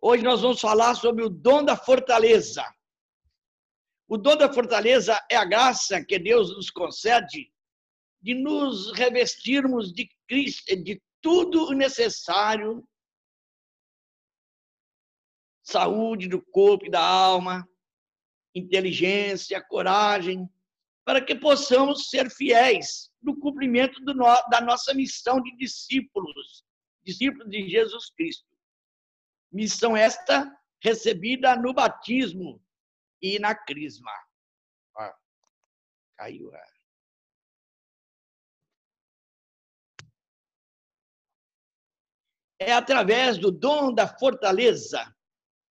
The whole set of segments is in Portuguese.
Hoje nós vamos falar sobre o dom da fortaleza. O dom da fortaleza é a graça que Deus nos concede de nos revestirmos de Cristo, de tudo o necessário saúde do corpo e da alma, inteligência, coragem, para que possamos ser fiéis no cumprimento no, da nossa missão de discípulos, discípulos de Jesus Cristo. Missão esta recebida no batismo e na crisma. Ó, caiu a. É através do dom da fortaleza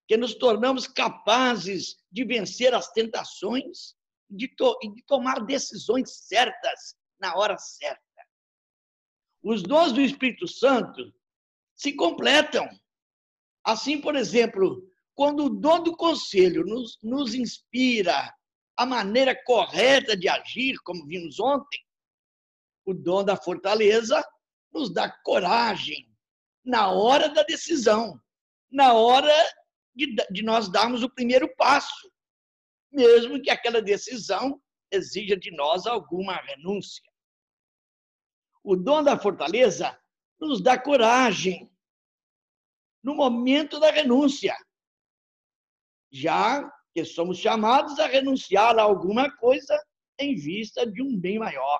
que nos tornamos capazes de vencer as tentações de to e de tomar decisões certas na hora certa. Os dons do Espírito Santo se completam. Assim, por exemplo, quando o dom do conselho nos, nos inspira a maneira correta de agir, como vimos ontem, o dom da fortaleza nos dá coragem na hora da decisão, na hora de, de nós darmos o primeiro passo, mesmo que aquela decisão exija de nós alguma renúncia. O dom da fortaleza nos dá coragem no momento da renúncia, já que somos chamados a renunciar a alguma coisa em vista de um bem maior.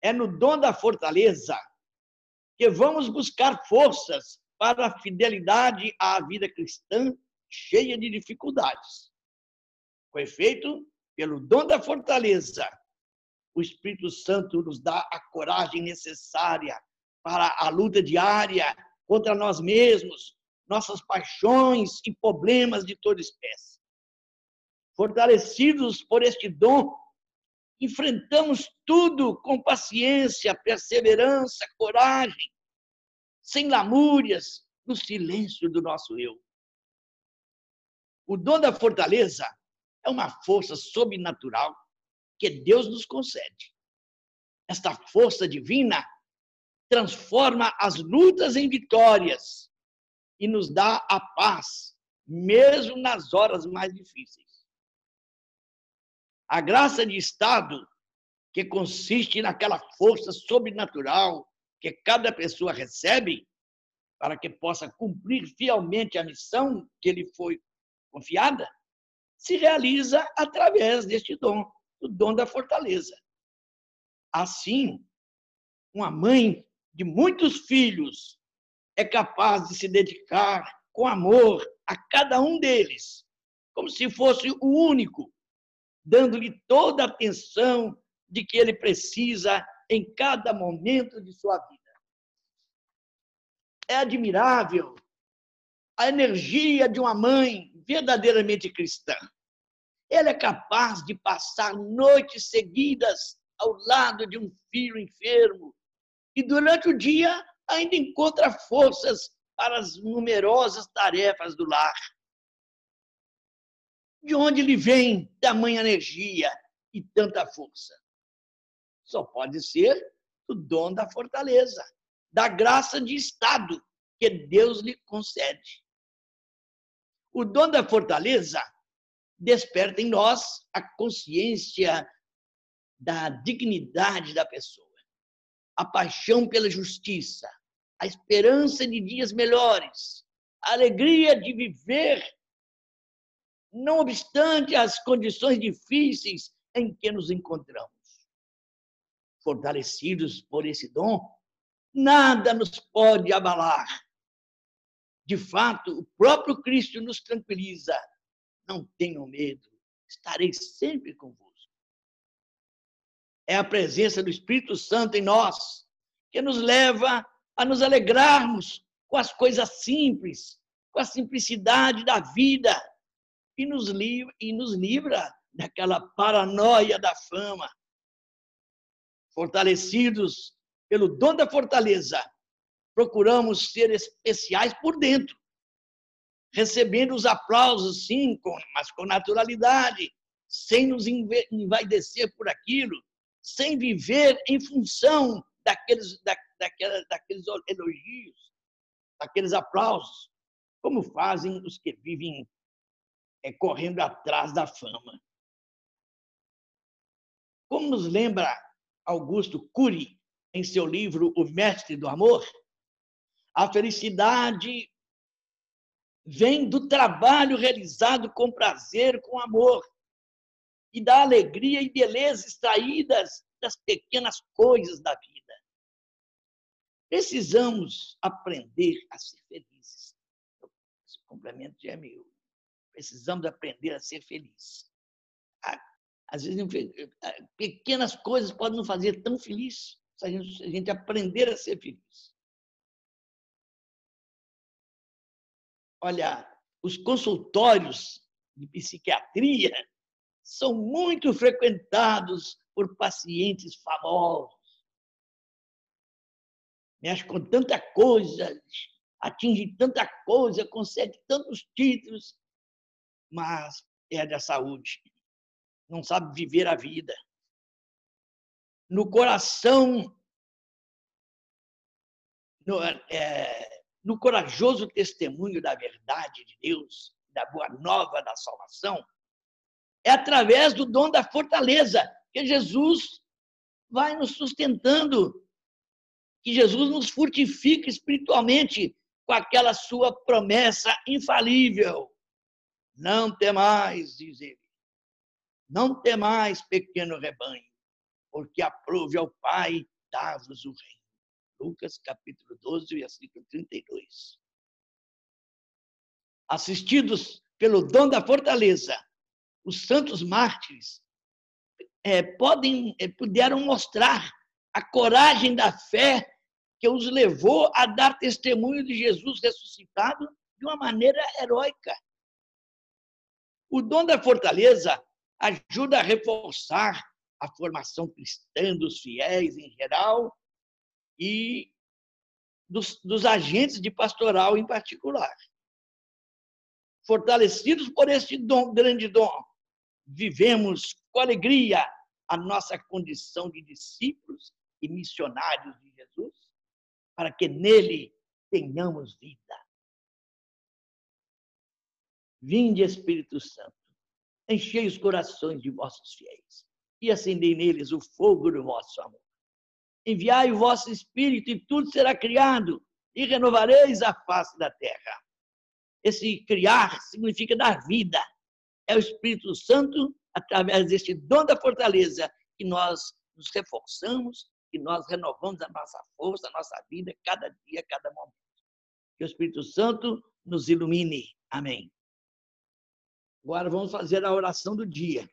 É no dom da fortaleza que vamos buscar forças para a fidelidade à vida cristã cheia de dificuldades. Com efeito, pelo dom da fortaleza, o Espírito Santo nos dá a coragem necessária para a luta diária contra nós mesmos, nossas paixões e problemas de toda espécie. Fortalecidos por este dom, enfrentamos tudo com paciência, perseverança, coragem, sem lamúrias, no silêncio do nosso eu. O dom da fortaleza é uma força sobrenatural que Deus nos concede. Esta força divina transforma as lutas em vitórias e nos dá a paz, mesmo nas horas mais difíceis. A graça de Estado, que consiste naquela força sobrenatural que cada pessoa recebe para que possa cumprir fielmente a missão que lhe foi confiada, se realiza através deste dom, o dom da fortaleza. Assim, uma mãe de muitos filhos é capaz de se dedicar com amor a cada um deles, como se fosse o único, dando-lhe toda a atenção de que ele precisa em cada momento de sua vida. É admirável a energia de uma mãe verdadeiramente cristã. Ela é capaz de passar noites seguidas ao lado de um filho enfermo e durante o dia ainda encontra forças para as numerosas tarefas do lar. De onde lhe vem tamanha energia e tanta força? só pode ser o dom da fortaleza, da graça de Estado que Deus lhe concede. O dom da fortaleza desperta em nós a consciência da dignidade da pessoa, a paixão pela justiça, a esperança de dias melhores, a alegria de viver, não obstante as condições difíceis em que nos encontramos fortalecidos por esse dom, nada nos pode abalar. De fato, o próprio Cristo nos tranquiliza. Não tenham medo, estarei sempre convosco. É a presença do Espírito Santo em nós que nos leva a nos alegrarmos com as coisas simples, com a simplicidade da vida e nos livra, e nos livra daquela paranoia da fama, fortalecidos pelo dom da fortaleza, procuramos ser especiais por dentro, recebendo os aplausos, sim, com, mas com naturalidade, sem nos envaidecer por aquilo, sem viver em função daqueles, da, daquela, daqueles elogios, aqueles aplausos, como fazem os que vivem é, correndo atrás da fama. Como nos lembra Augusto Cury em seu livro O Mestre do Amor, a felicidade vem do trabalho realizado com prazer, com amor, e da alegria e beleza extraídas das pequenas coisas da vida. Precisamos aprender a ser felizes. Esse complemento já é meu. Precisamos aprender a ser felizes. Às vezes, pequenas coisas podem nos fazer tão felizes se a gente, se a gente aprender a ser feliz. Olha, os consultórios de psiquiatria são muito frequentados por pacientes famosos. Mexe com tanta coisa, atinge tanta coisa, consegue tantos títulos, mas é da saúde. Não sabe viver a vida. No coração, no, é, no corajoso testemunho da verdade de Deus, da boa nova da salvação, é através do dom da fortaleza que Jesus vai nos sustentando, que Jesus nos fortifica espiritualmente com aquela sua promessa infalível. Não temais, diz ele. Não temais, pequeno rebanho, porque aprove ao Pai dar-vos o reino. Lucas capítulo 12, versículo 32. Assistidos pelo dom da fortaleza, os santos mártires é, podem, é, puderam mostrar a coragem da fé que os levou a dar testemunho de Jesus ressuscitado de uma maneira heróica. O dom da fortaleza ajuda a reforçar a formação cristã dos fiéis em geral e dos, dos agentes de pastoral em particular. Fortalecidos por este dom, grande dom, vivemos com alegria a nossa condição de discípulos e missionários de Jesus, para que nele tenhamos vida. Vinde, Espírito Santo, enchei os corações de vossos fiéis e acendei neles o fogo do vosso amor. Enviai o vosso Espírito e tudo será criado e renovareis a face da terra. Esse criar significa dar vida. É o Espírito Santo, através deste dom da fortaleza, que nós nos reforçamos, que nós renovamos a nossa força, a nossa vida, cada dia, cada momento. Que o Espírito Santo nos ilumine. Amém. Agora vamos fazer a oração do dia.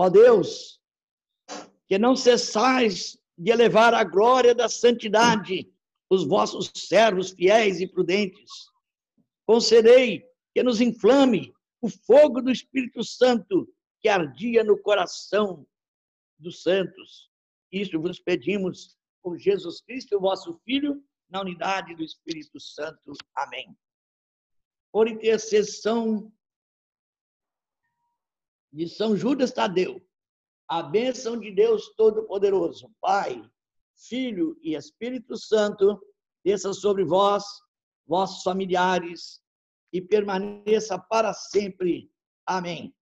Ó Deus, que não cessais de elevar a glória da santidade os vossos servos fiéis e prudentes. Concedei que nos inflame o fogo do Espírito Santo que ardia no coração dos santos. Isso vos pedimos por Jesus Cristo, vosso Filho, na unidade do Espírito Santo. Amém. Por intercessão de São Judas Tadeu, a bênção de Deus Todo-Poderoso, Pai, Filho e Espírito Santo, desça sobre vós, vossos familiares, e permaneça para sempre. Amém.